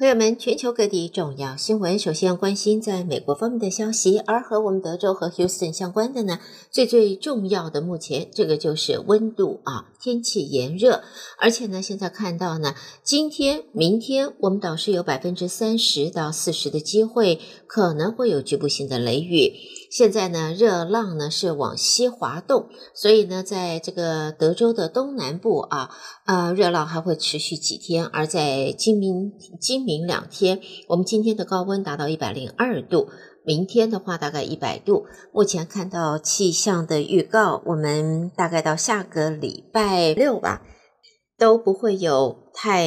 朋友们，全球各地重要新闻，首先要关心在美国方面的消息，而和我们德州和 Houston 相关的呢，最最重要的目前这个就是温度啊，天气炎热，而且呢，现在看到呢，今天、明天我们倒是有百分之三十到四十的机会，可能会有局部性的雷雨。现在呢，热浪呢是往西滑动，所以呢，在这个德州的东南部啊，呃，热浪还会持续几天。而在今明今明两天，我们今天的高温达到一百零二度，明天的话大概一百度。目前看到气象的预告，我们大概到下个礼拜六吧。都不会有太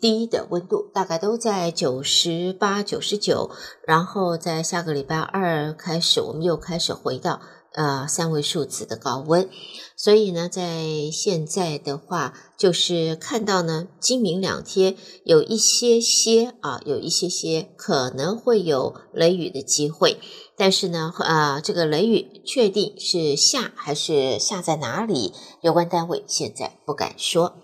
低的温度，大概都在九十八、九十九，然后在下个礼拜二开始，我们又开始回到呃三位数字的高温。所以呢，在现在的话，就是看到呢，今明两天有一些些啊，有一些些可能会有雷雨的机会，但是呢，啊，这个雷雨确定是下还是下在哪里，有关单位现在不敢说。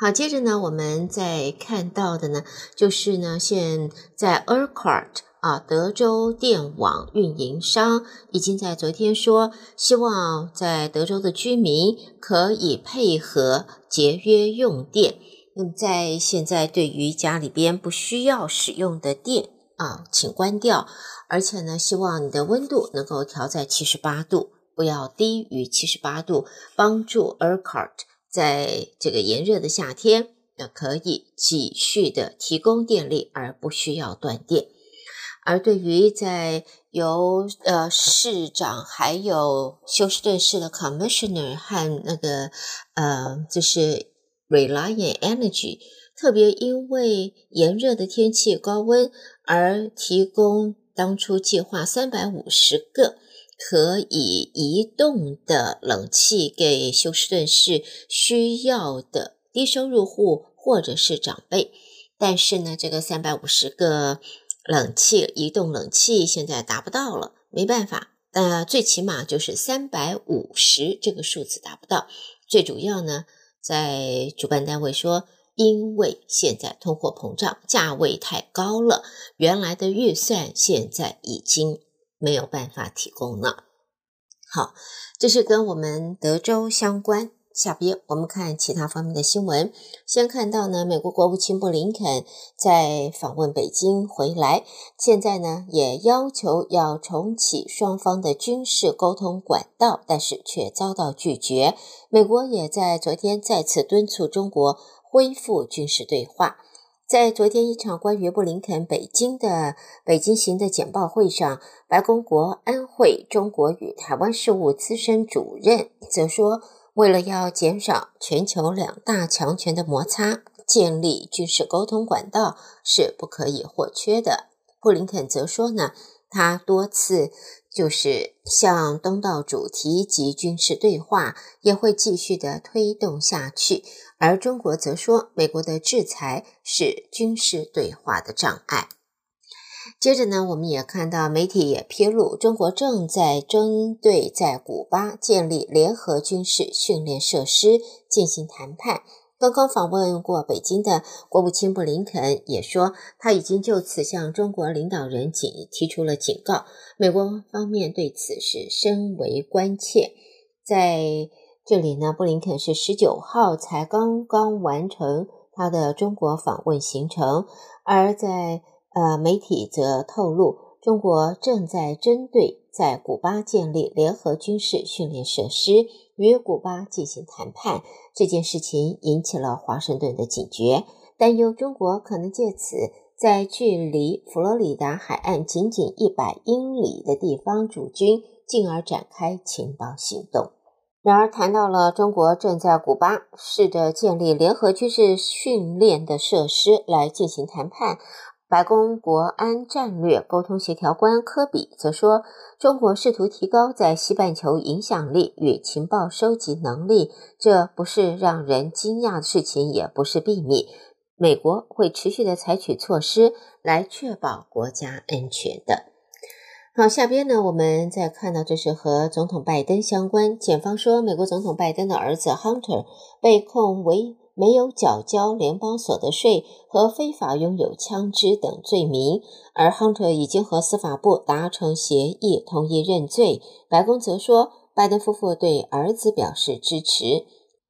好，接着呢，我们再看到的呢，就是呢，现在 ERCOT 啊，德州电网运营商已经在昨天说，希望在德州的居民可以配合节约用电。那么在现在对于家里边不需要使用的电啊，请关掉，而且呢，希望你的温度能够调在七十八度，不要低于七十八度，帮助 ERCOT。在这个炎热的夏天，那可以继续的提供电力，而不需要断电。而对于在由呃市长还有休斯顿市的 Commissioner 和那个呃就是 Reliant Energy，特别因为炎热的天气高温而提供当初计划三百五十个。可以移动的冷气给休斯顿市需要的低收入户或者是长辈，但是呢，这个三百五十个冷气移动冷气现在达不到了，没办法。呃，最起码就是三百五十这个数字达不到。最主要呢，在主办单位说，因为现在通货膨胀，价位太高了，原来的预算现在已经。没有办法提供了。好，这是跟我们德州相关。下边我们看其他方面的新闻。先看到呢，美国国务卿布林肯在访问北京回来，现在呢也要求要重启双方的军事沟通管道，但是却遭到拒绝。美国也在昨天再次敦促中国恢复军事对话。在昨天一场关于布林肯北京的北京行的简报会上，白宫国安会中国与台湾事务资深主任则说，为了要减少全球两大强权的摩擦，建立军事沟通管道是不可以或缺的。布林肯则说呢，他多次就是向东道主提及军事对话，也会继续的推动下去。而中国则说，美国的制裁是军事对话的障碍。接着呢，我们也看到媒体也披露，中国正在针对在古巴建立联合军事训练设施进行谈判。刚刚访问过北京的国务卿布林肯也说，他已经就此向中国领导人警提出了警告。美国方面对此是深为关切。在这里呢，布林肯是十九号才刚刚完成他的中国访问行程，而在呃媒体则透露，中国正在针对在古巴建立联合军事训练设施与古巴进行谈判这件事情，引起了华盛顿的警觉，担忧中国可能借此在距离佛罗里达海岸仅仅一百英里的地方驻军，进而展开情报行动。然而，谈到了中国正在古巴试着建立联合军事训练的设施来进行谈判，白宫国安战略沟通协调官科比则说，中国试图提高在西半球影响力与情报收集能力，这不是让人惊讶的事情，也不是秘密。美国会持续的采取措施来确保国家安全的。好，下边呢，我们再看到这是和总统拜登相关。检方说，美国总统拜登的儿子 Hunter 被控为没有缴交联邦所得税和非法拥有枪支等罪名。而 Hunter 已经和司法部达成协议，同意认罪。白宫则说，拜登夫妇对儿子表示支持。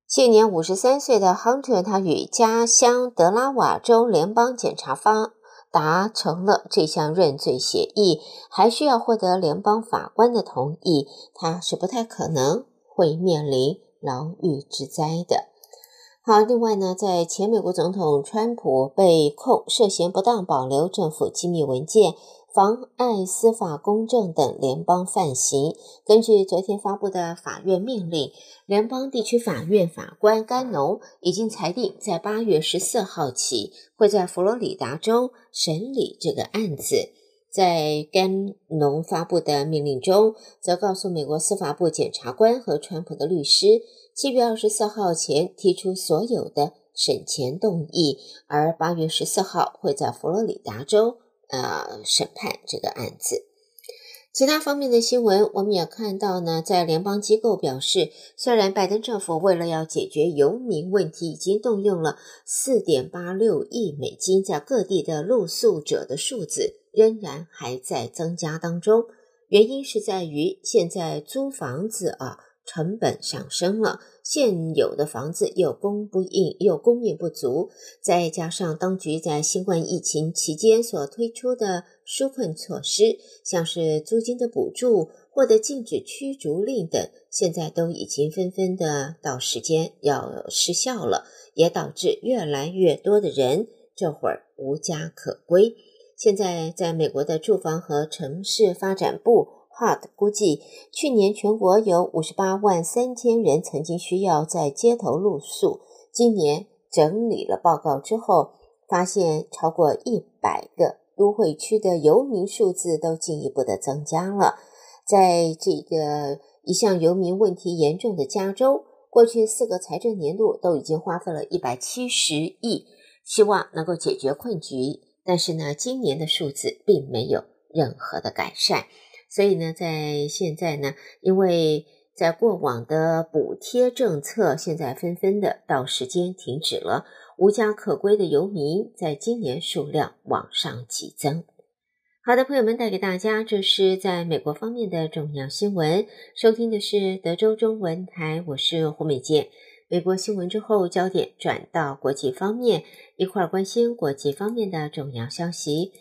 现年五十三岁的 Hunter，他与家乡德拉瓦州联邦检察方达成了这项认罪协议，还需要获得联邦法官的同意。他是不太可能会面临牢狱之灾的。好，另外呢，在前美国总统川普被控涉嫌不当保留政府机密文件。妨碍司法公正等联邦犯行。根据昨天发布的法院命令，联邦地区法院法官甘农已经裁定，在八月十四号起会在佛罗里达州审理这个案子。在甘农发布的命令中，则告诉美国司法部检察官和川普的律师，七月二十四号前提出所有的审前动议，而八月十四号会在佛罗里达州。呃，审判这个案子，其他方面的新闻，我们也看到呢，在联邦机构表示，虽然拜登政府为了要解决游民问题，已经动用了四点八六亿美金，在各地的露宿者的数字仍然还在增加当中。原因是在于现在租房子啊。成本上升了，现有的房子又供不应，又供应不足，再加上当局在新冠疫情期间所推出的纾困措施，像是租金的补助或者禁止驱逐令等，现在都已经纷纷的到时间要失效了，也导致越来越多的人这会儿无家可归。现在在美国的住房和城市发展部。Hard 估计，去年全国有五十八万三千人曾经需要在街头露宿。今年整理了报告之后，发现超过一百个都会区的游民数字都进一步的增加了。在这个一向游民问题严重的加州，过去四个财政年度都已经花费了一百七十亿，希望能够解决困局。但是呢，今年的数字并没有任何的改善。所以呢，在现在呢，因为在过往的补贴政策现在纷纷的到时间停止了，无家可归的游民在今年数量往上急增。好的，朋友们，带给大家这是在美国方面的重要新闻。收听的是德州中文台，我是胡美健。美国新闻之后，焦点转到国际方面，一块儿关心国际方面的重要消息。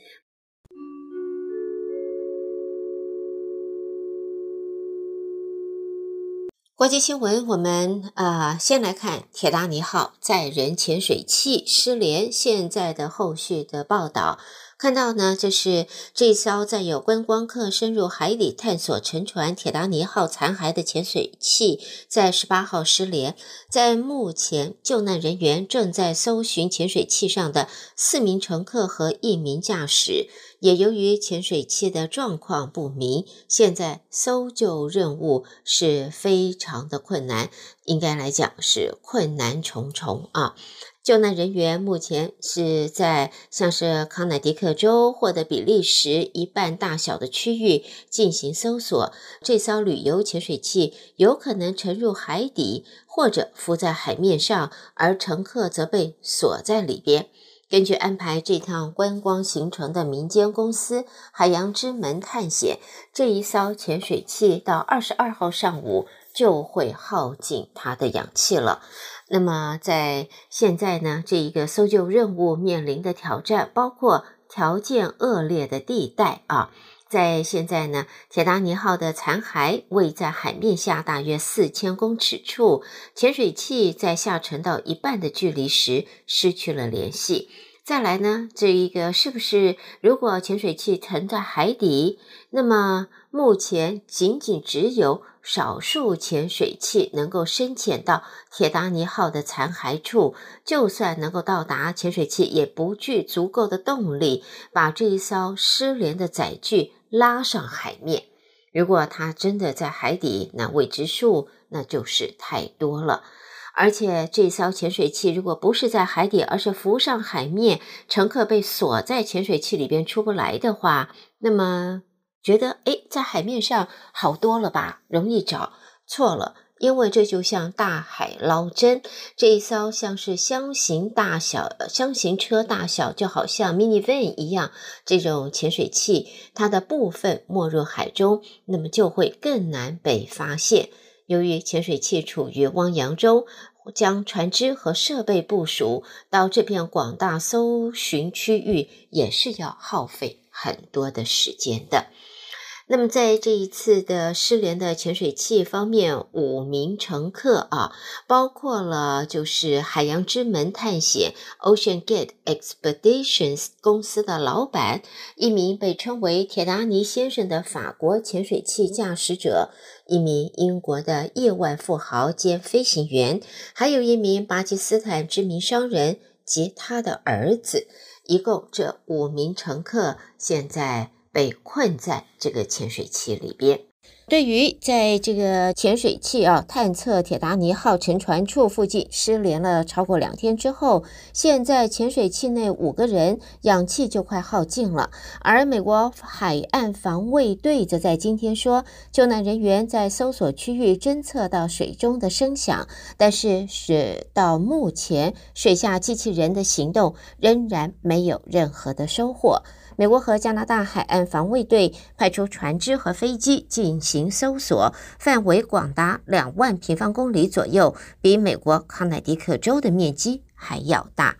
国际新闻，我们啊、先来看铁达尼号载人潜水器失联现在的后续的报道。看到呢，就是这艘载有观光客深入海底探索沉船铁达尼号残骸的潜水器，在十八号失联。在目前，救难人员正在搜寻潜水器上的四名乘客和一名驾驶。也由于潜水器的状况不明，现在搜救任务是非常的困难，应该来讲是困难重重啊。救难人员目前是在像是康乃狄克州或者比利时一半大小的区域进行搜索。这艘旅游潜水器有可能沉入海底，或者浮在海面上，而乘客则被锁在里边。根据安排这趟观光行程的民间公司海洋之门探险，这一艘潜水器到二十二号上午就会耗尽它的氧气了。那么，在现在呢，这一个搜救任务面临的挑战包括条件恶劣的地带啊。在现在呢，铁达尼号的残骸位在海面下大约四千公尺处，潜水器在下沉到一半的距离时失去了联系。再来呢，这一个是不是如果潜水器沉在海底，那么目前仅仅只有少数潜水器能够深潜到铁达尼号的残骸处，就算能够到达，潜水器也不具足够的动力把这一艘失联的载具拉上海面。如果它真的在海底，那未知数那就是太多了。而且这艘潜水器如果不是在海底，而是浮上海面，乘客被锁在潜水器里边出不来的话，那么觉得哎，在海面上好多了吧，容易找。错了，因为这就像大海捞针，这一艘像是箱型大小、箱型车大小，就好像 minivan 一样，这种潜水器，它的部分没入海中，那么就会更难被发现。由于潜水器处于汪洋中，将船只和设备部署到这片广大搜寻区域，也是要耗费很多的时间的。那么，在这一次的失联的潜水器方面，五名乘客啊，包括了就是海洋之门探险 （Ocean Gate Expeditions） 公司的老板，一名被称为铁达尼先生的法国潜水器驾驶者，一名英国的亿万富豪兼飞行员，还有一名巴基斯坦知名商人及他的儿子。一共这五名乘客现在。被困在这个潜水器里边。对于在这个潜水器啊探测铁达尼号沉船处附近失联了超过两天之后，现在潜水器内五个人氧气就快耗尽了。而美国海岸防卫队则在今天说，救难人员在搜索区域侦测到水中的声响，但是是到目前水下机器人的行动仍然没有任何的收获。美国和加拿大海岸防卫队派出船只和飞机进行搜索，范围广达两万平方公里左右，比美国康乃狄克州的面积还要大。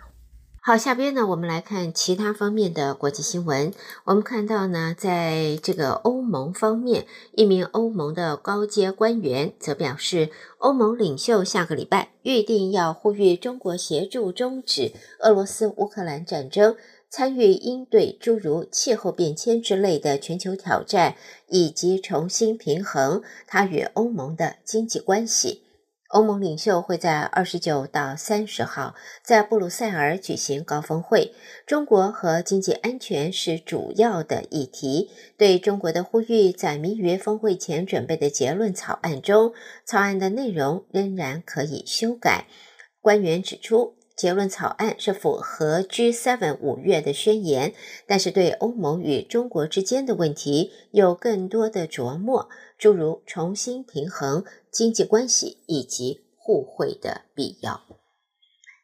好，下边呢，我们来看其他方面的国际新闻。我们看到呢，在这个欧盟方面，一名欧盟的高阶官员则表示，欧盟领袖下个礼拜预定要呼吁中国协助终止俄罗斯乌克兰战争。参与应对诸如气候变迁之类的全球挑战，以及重新平衡它与欧盟的经济关系。欧盟领袖会在二十九到三十号在布鲁塞尔举行高峰会，中国和经济安全是主要的议题。对中国的呼吁载明于峰会前准备的结论草案中，草案的内容仍然可以修改。官员指出，结论草案是符合 G7 五月的宣言，但是对欧盟与中国之间的问题有更多的琢磨，诸如重新平衡经济关系以及互惠的必要。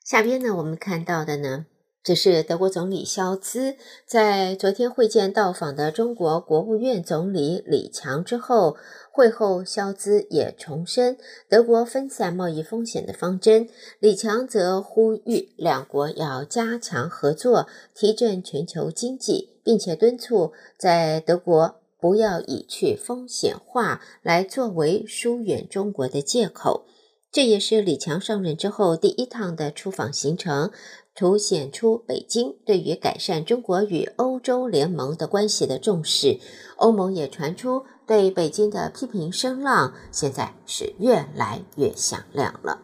下边呢，我们看到的呢。只是德国总理肖兹在昨天会见到访的中国国务院总理李强之后，会后肖兹也重申德国分散贸易风险的方针。李强则呼吁两国要加强合作，提振全球经济，并且敦促在德国不要以去风险化来作为疏远中国的借口。这也是李强上任之后第一趟的出访行程。凸显出北京对于改善中国与欧洲联盟的关系的重视，欧盟也传出对北京的批评声浪，现在是越来越响亮了。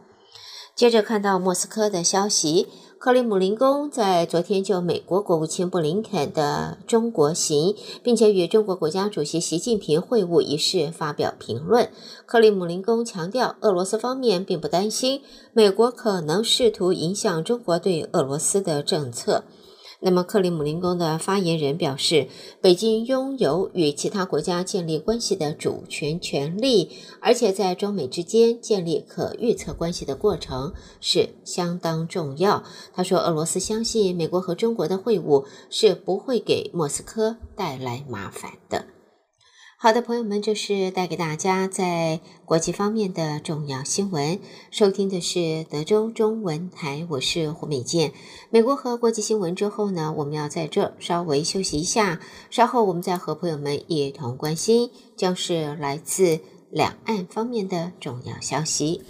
接着看到莫斯科的消息。克里姆林宫在昨天就美国国务卿布林肯的中国行，并且与中国国家主席习近平会晤一事发表评论。克里姆林宫强调，俄罗斯方面并不担心美国可能试图影响中国对俄罗斯的政策。那么，克里姆林宫的发言人表示，北京拥有与其他国家建立关系的主权权利，而且在中美之间建立可预测关系的过程是相当重要。他说，俄罗斯相信美国和中国的会晤是不会给莫斯科带来麻烦的。好的，朋友们，这是带给大家在国际方面的重要新闻。收听的是德州中文台，我是胡美健。美国和国际新闻之后呢，我们要在这稍微休息一下，稍后我们再和朋友们一同关心，将是来自两岸方面的重要消息。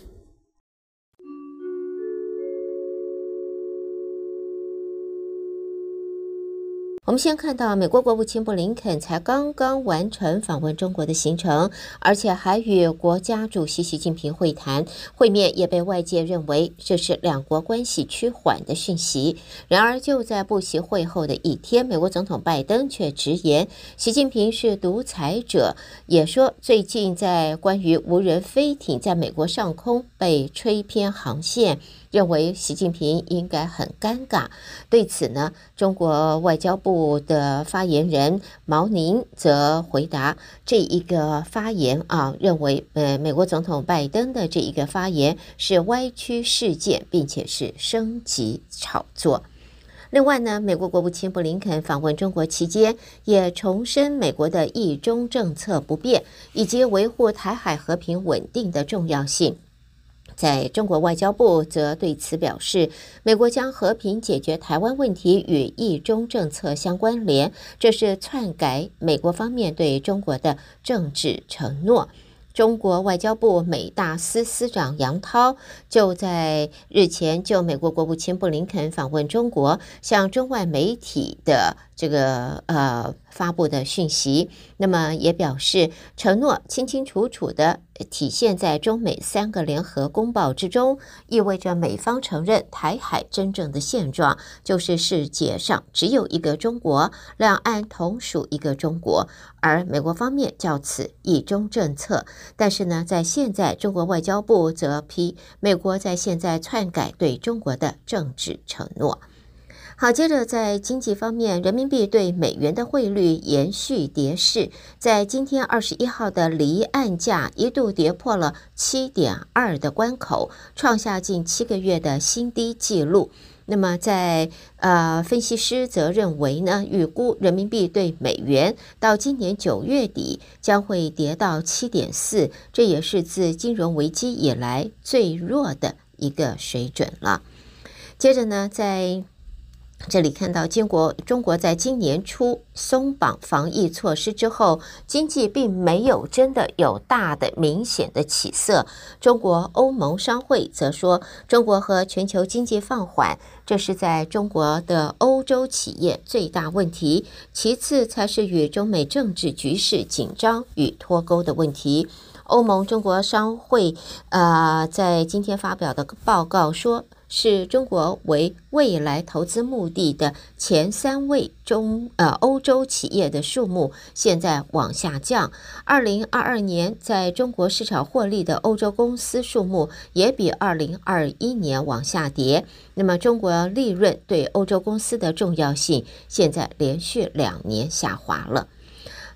我们先看到，美国国务卿布林肯才刚刚完成访问中国的行程，而且还与国家主席习近平会谈。会面也被外界认为这是两国关系趋缓的讯息。然而，就在布习会后的一天，美国总统拜登却直言，习近平是独裁者，也说最近在关于无人飞艇在美国上空被吹偏航线。认为习近平应该很尴尬。对此呢，中国外交部的发言人毛宁则回答这一个发言啊，认为呃，美国总统拜登的这一个发言是歪曲事件，并且是升级炒作。另外呢，美国国务卿布林肯访问中国期间，也重申美国的一中政策不变，以及维护台海和平稳定的重要性。在中国外交部则对此表示，美国将和平解决台湾问题与一中政策相关联，这是篡改美国方面对中国的政治承诺。中国外交部美大司司长杨涛就在日前就美国国务卿布林肯访问中国，向中外媒体的这个呃发布的讯息，那么也表示承诺清清楚楚的。体现在中美三个联合公报之中，意味着美方承认台海真正的现状就是世界上只有一个中国，两岸同属一个中国，而美国方面叫此一中政策。但是呢，在现在中国外交部则批美国在现在篡改对中国的政治承诺。好，接着在经济方面，人民币对美元的汇率延续跌势，在今天二十一号的离岸价一度跌破了七点二的关口，创下近七个月的新低纪录。那么在，在呃，分析师则认为呢，预估人民币对美元到今年九月底将会跌到七点四，这也是自金融危机以来最弱的一个水准了。接着呢，在这里看到，经过中国在今年初松绑防疫措施之后，经济并没有真的有大的明显的起色。中国欧盟商会则说，中国和全球经济放缓，这是在中国的欧洲企业最大问题，其次才是与中美政治局势紧张与脱钩的问题。欧盟中国商会、呃，在今天发表的报告说，是中国为未来投资目的的前三位中呃欧洲企业的数目现在往下降。二零二二年在中国市场获利的欧洲公司数目也比二零二一年往下跌。那么中国利润对欧洲公司的重要性现在连续两年下滑了。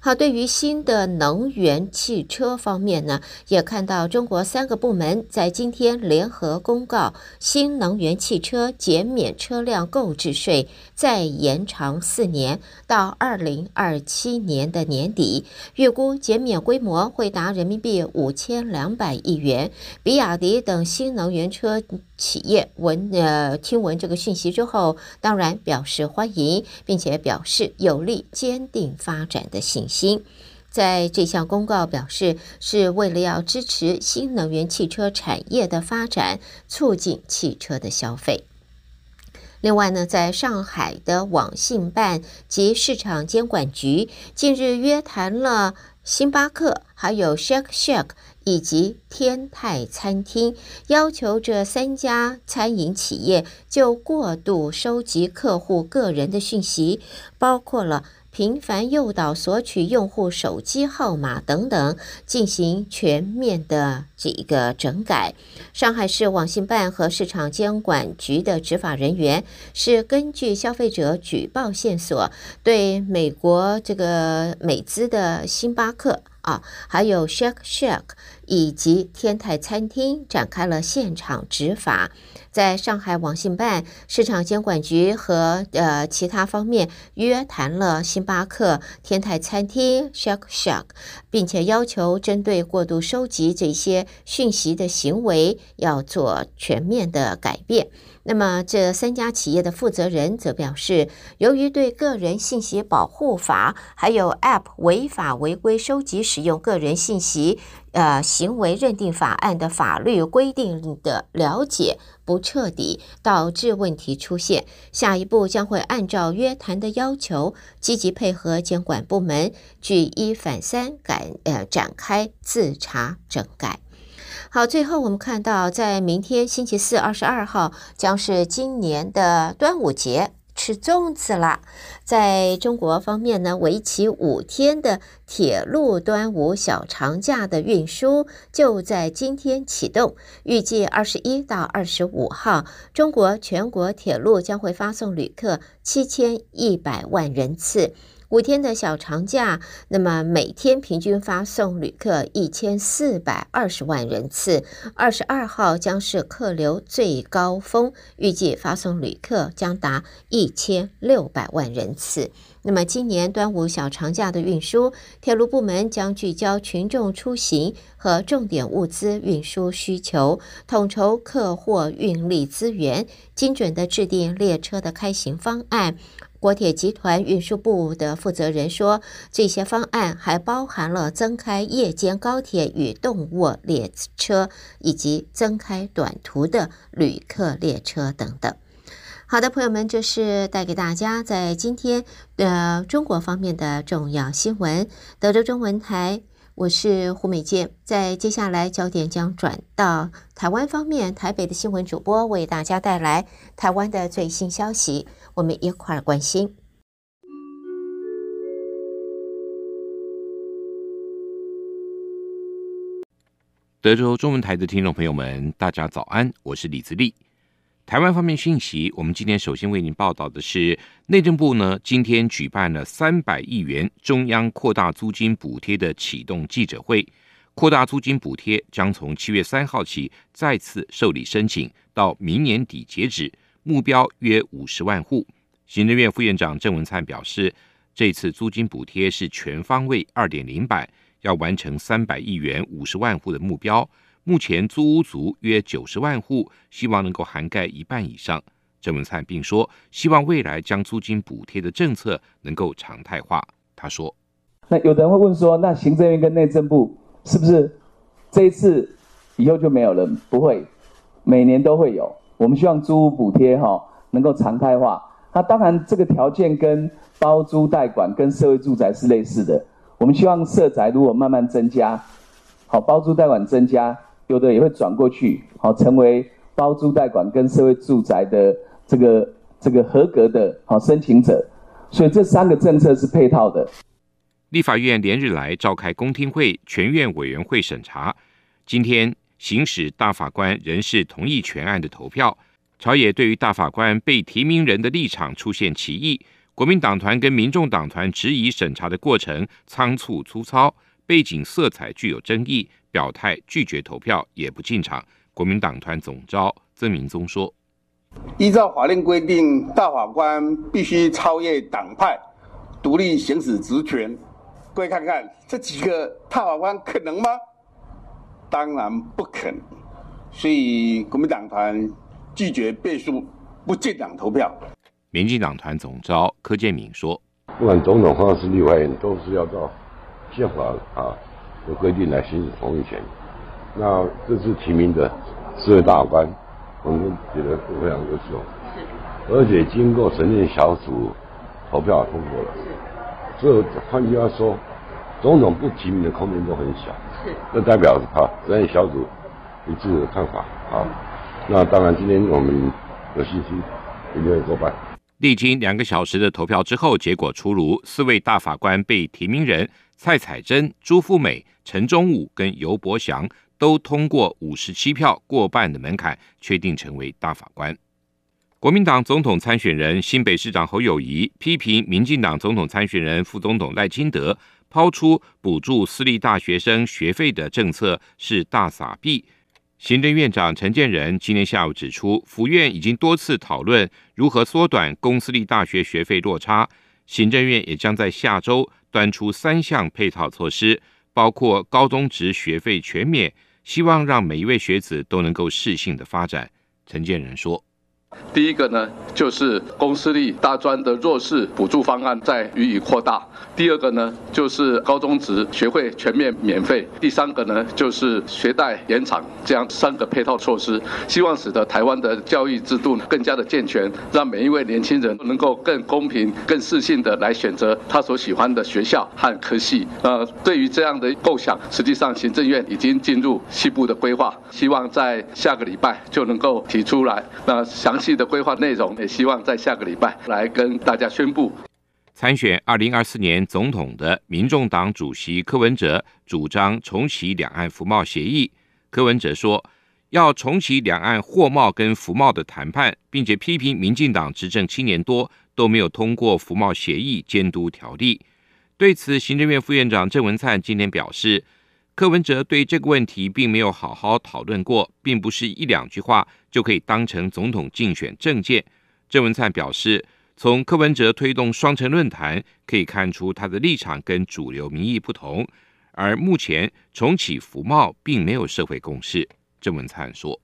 好，对于新的能源汽车方面呢，也看到中国三个部门在今天联合公告，新能源汽车减免车辆购置税再延长四年，到二零二七年的年底，预估减免规模会达人民币五千两百亿元。比亚迪等新能源车企业闻呃听闻这个讯息之后，当然表示欢迎，并且表示有力坚定发展的信心。在这项公告表示，是为了要支持新能源汽车产业的发展，促进汽车的消费。另外呢，在上海的网信办及市场监管局近日约谈了星巴克、还有 Shake Shack 以及天泰餐厅，要求这三家餐饮企业就过度收集客户个人的讯息，包括了。频繁诱导索取用户手机号码等等，进行全面的这个整改。上海市网信办和市场监管局的执法人员是根据消费者举报线索，对美国这个美资的星巴克。啊，还有 Shake Shack 以及天泰餐厅展开了现场执法，在上海网信办、市场监管局和呃其他方面约谈了星巴克、天泰餐厅、Shake Shack，并且要求针对过度收集这些讯息的行为要做全面的改变。那么，这三家企业的负责人则表示，由于对个人信息保护法还有 App 违法违规收集使用个人信息，呃，行为认定法案的法律规定的了解不彻底，导致问题出现。下一步将会按照约谈的要求，积极配合监管部门，举一反三，改呃展开自查整改。好，最后我们看到，在明天星期四二十二号将是今年的端午节。吃粽子啦！在中国方面呢，为期五天的铁路端午小长假的运输就在今天启动，预计二十一到二十五号，中国全国铁路将会发送旅客七千一百万人次。五天的小长假，那么每天平均发送旅客一千四百二十万人次。二十二号将是客流最高峰，预计发送旅客将达一千六百万人次。那么今年端午小长假的运输，铁路部门将聚焦群众出行和重点物资运输需求，统筹客货运力资源，精准地制定列车的开行方案。国铁集团运输部的负责人说，这些方案还包含了增开夜间高铁与动卧列车，以及增开短途的旅客列车等等。好的，朋友们，这是带给大家在今天的中国方面的重要新闻。德州中文台。我是胡美健，在接下来焦点将转到台湾方面，台北的新闻主播为大家带来台湾的最新消息，我们一块儿关心。德州中文台的听众朋友们，大家早安，我是李自立。台湾方面讯息，我们今天首先为您报道的是，内政部呢今天举办了三百亿元中央扩大租金补贴的启动记者会。扩大租金补贴将从七月三号起再次受理申请，到明年底截止，目标约五十万户。行政院副院长郑文灿表示，这次租金补贴是全方位二点零版，要完成三百亿元五十万户的目标。目前租屋族约九十万户，希望能够涵盖一半以上。郑文灿并说，希望未来将租金补贴的政策能够常态化。他说：“那有的人会问说，那行政院跟内政部是不是这一次以后就没有了？不会，每年都会有。我们希望租屋补贴哈能够常态化。那当然，这个条件跟包租代管跟社会住宅是类似的。我们希望社宅如果慢慢增加，好包租代管增加。”有的也会转过去，好成为包租代管跟社会住宅的这个这个合格的好申请者，所以这三个政策是配套的。立法院连日来召开公听会，全院委员会审查。今天行使大法官人事同意权案的投票，朝野对于大法官被提名人的立场出现歧义。国民党团跟民众党团质疑审查的过程仓促粗糙，背景色彩具有争议。表态拒绝投票，也不进场。国民党团总召曾明宗说：“依照法令规定，大法官必须超越党派，独立行使职权。各位看看这几个大法官可能吗？当然不可能。所以国民党团拒绝背书，不进党投票。”民进党团总召柯建铭说：“不管总统或是立法院，都是要照宪法啊。”有规定来行使同意权，那这次提名的四位大法官，我们觉得都非常优秀，是，而且经过审议小组投票通过了，是，所以换句话说，总统不提名的空间都很小，是，这代表啊审议小组一致的看法啊，那当然今天我们有信心一定会过半。历经两个小时的投票之后，结果出炉，四位大法官被提名人蔡彩珍、朱富美。陈忠武跟游伯祥都通过五十七票过半的门槛，确定成为大法官。国民党总统参选人新北市长侯友谊批评民进党总统参选人副总统赖清德抛出补助私立大学生学费的政策是大撒币。行政院长陈建仁今天下午指出，府院已经多次讨论如何缩短公私立大学学费落差，行政院也将在下周端出三项配套措施。包括高中职学费全免，希望让每一位学子都能够适性的发展。陈建仁说。第一个呢，就是公私立大专的弱势补助方案再予以扩大；第二个呢，就是高中职学会全面免费；第三个呢，就是学贷延长，这样三个配套措施，希望使得台湾的教育制度更加的健全，让每一位年轻人能够更公平、更适性的来选择他所喜欢的学校和科系。呃，对于这样的构想，实际上行政院已经进入西部的规划，希望在下个礼拜就能够提出来。那详细的规划内容也希望在下个礼拜来跟大家宣布。参选二零二四年总统的民众党主席柯文哲主张重启两岸服贸协议。柯文哲说，要重启两岸货贸跟服贸的谈判，并且批评民进党执政七年多都没有通过服贸协议监督条例。对此，行政院副院长郑文灿今天表示，柯文哲对这个问题并没有好好讨论过，并不是一两句话就可以当成总统竞选政见。郑文灿表示，从柯文哲推动双城论坛可以看出他的立场跟主流民意不同，而目前重启服贸并没有社会共识。郑文灿说：“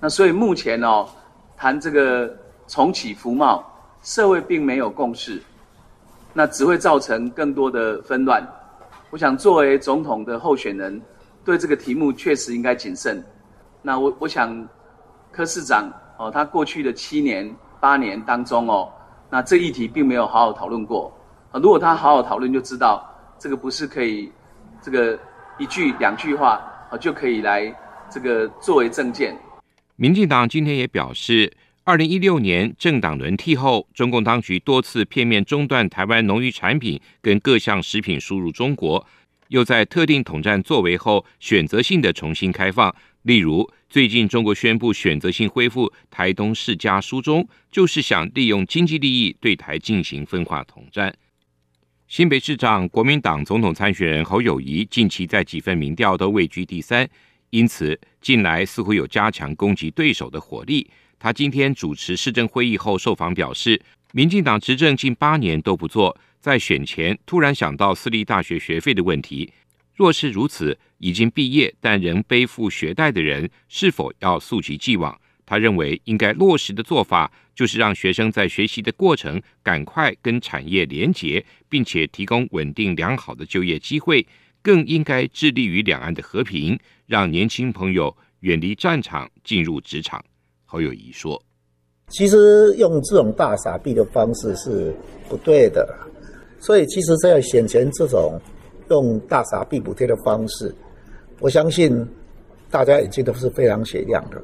那所以目前哦，谈这个重启服贸，社会并没有共识，那只会造成更多的纷乱。我想作为总统的候选人，对这个题目确实应该谨慎。那我我想柯市长哦，他过去的七年。”八年当中哦，那这议题并没有好好讨论过啊。如果他好好讨论，就知道这个不是可以这个一句两句话啊就可以来这个作为政见。民进党今天也表示，二零一六年政党轮替后，中共当局多次片面中断台湾农渔产品跟各项食品输入中国，又在特定统战作为后，选择性的重新开放。例如，最近中国宣布选择性恢复台东世家书中，就是想利用经济利益对台进行分化统战。新北市长国民党总统参选人侯友谊近期在几份民调都位居第三，因此近来似乎有加强攻击对手的火力。他今天主持市政会议后受访表示，民进党执政近八年都不做，在选前突然想到私立大学学费的问题。若是如此，已经毕业但仍背负学贷的人，是否要溯及既往？他认为应该落实的做法，就是让学生在学习的过程赶快跟产业连结，并且提供稳定良好的就业机会。更应该致力于两岸的和平，让年轻朋友远离战场，进入职场。侯友宜说：“其实用这种大傻币的方式是不对的，所以其实在选前这种。”用大傻币补贴的方式，我相信大家已经都是非常雪亮的。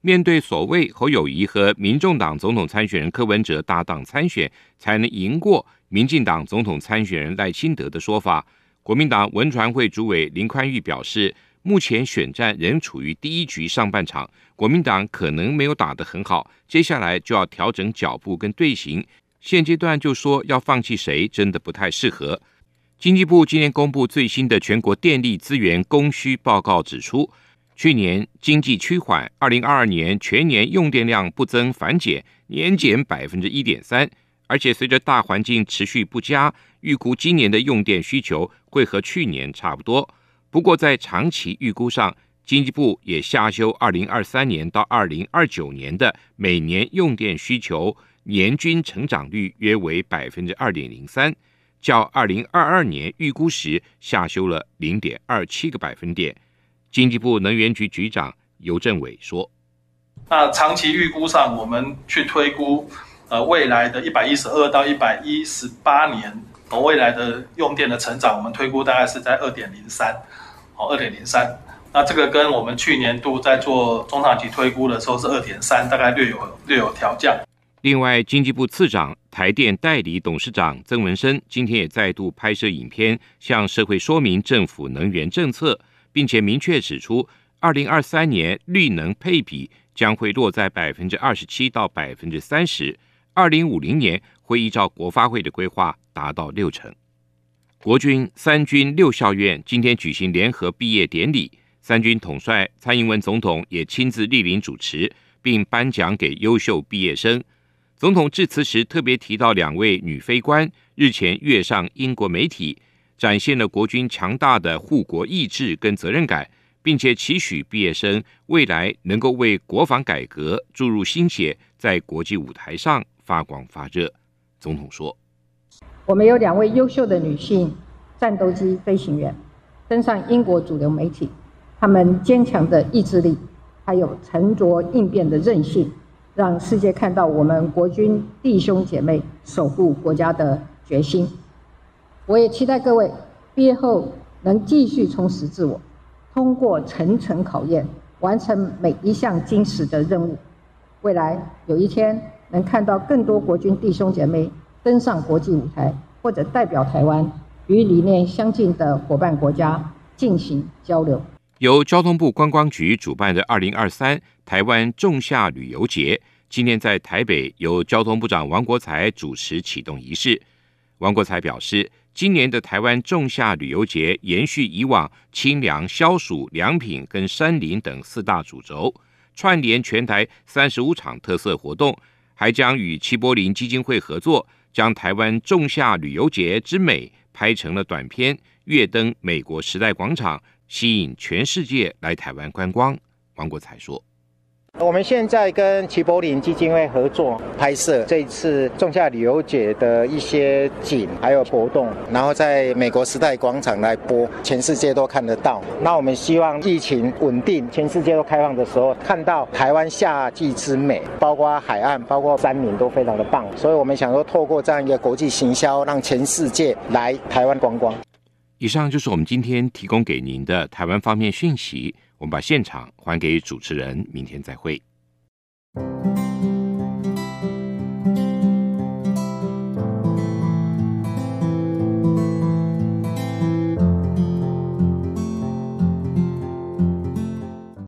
面对所谓侯友谊和民众党总统参选人柯文哲搭档参选才能赢过民进党总统参选人赖清德的说法，国民党文传会主委林宽裕表示，目前选战仍处于第一局上半场，国民党可能没有打得很好，接下来就要调整脚步跟队形。现阶段就说要放弃谁，真的不太适合。经济部今年公布最新的全国电力资源供需报告，指出，去年经济趋缓，二零二二年全年用电量不增反减，年减百分之一点三。而且随着大环境持续不佳，预估今年的用电需求会和去年差不多。不过在长期预估上，经济部也下修二零二三年到二零二九年的每年用电需求年均成长率约为百分之二点零三。较二零二二年预估时下修了零点二七个百分点。经济部能源局局长游正伟说：“那长期预估上，我们去推估，呃，未来的一百一十二到一百一十八年，呃，未来的用电的成长，我们推估大概是在二点零三，哦，二点零三。那这个跟我们去年度在做中长期推估的时候是二点三，大概略有略有调降。”另外，经济部次长、台电代理董事长曾文生今天也再度拍摄影片，向社会说明政府能源政策，并且明确指出，二零二三年绿能配比将会落在百分之二十七到百分之三十，二零五零年会依照国发会的规划达到六成。国军三军六校院今天举行联合毕业典礼，三军统帅蔡英文总统也亲自莅临主持，并颁奖给优秀毕业生。总统致辞时特别提到，两位女飞官日前跃上英国媒体，展现了国军强大的护国意志跟责任感，并且期许毕业生未来能够为国防改革注入心血，在国际舞台上发光发热。总统说：“我们有两位优秀的女性战斗机飞行员登上英国主流媒体，她们坚强的意志力，还有沉着应变的韧性。”让世界看到我们国军弟兄姐妹守护国家的决心。我也期待各位毕业后能继续充实自我，通过层层考验，完成每一项精实的任务。未来有一天能看到更多国军弟兄姐妹登上国际舞台，或者代表台湾与理念相近的伙伴国家进行交流。由交通部观光局主办的二零二三台湾仲夏旅游节，今天在台北由交通部长王国材主持启动仪式。王国材表示，今年的台湾仲夏旅游节延续以往清凉、消暑、良品跟山林等四大主轴。串联全台三十五场特色活动，还将与齐柏林基金会合作，将台湾仲夏旅游节之美拍成了短片，跃登美国时代广场，吸引全世界来台湾观光。王国材说。我们现在跟齐柏林基金会合作拍摄这次仲夏旅游节的一些景，还有活动，然后在美国时代广场来播，全世界都看得到。那我们希望疫情稳定，全世界都开放的时候，看到台湾夏季之美，包括海岸，包括山林都非常的棒。所以我们想说，透过这样一个国际行销，让全世界来台湾观光。以上就是我们今天提供给您的台湾方面讯息。我们把现场还给主持人，明天再会。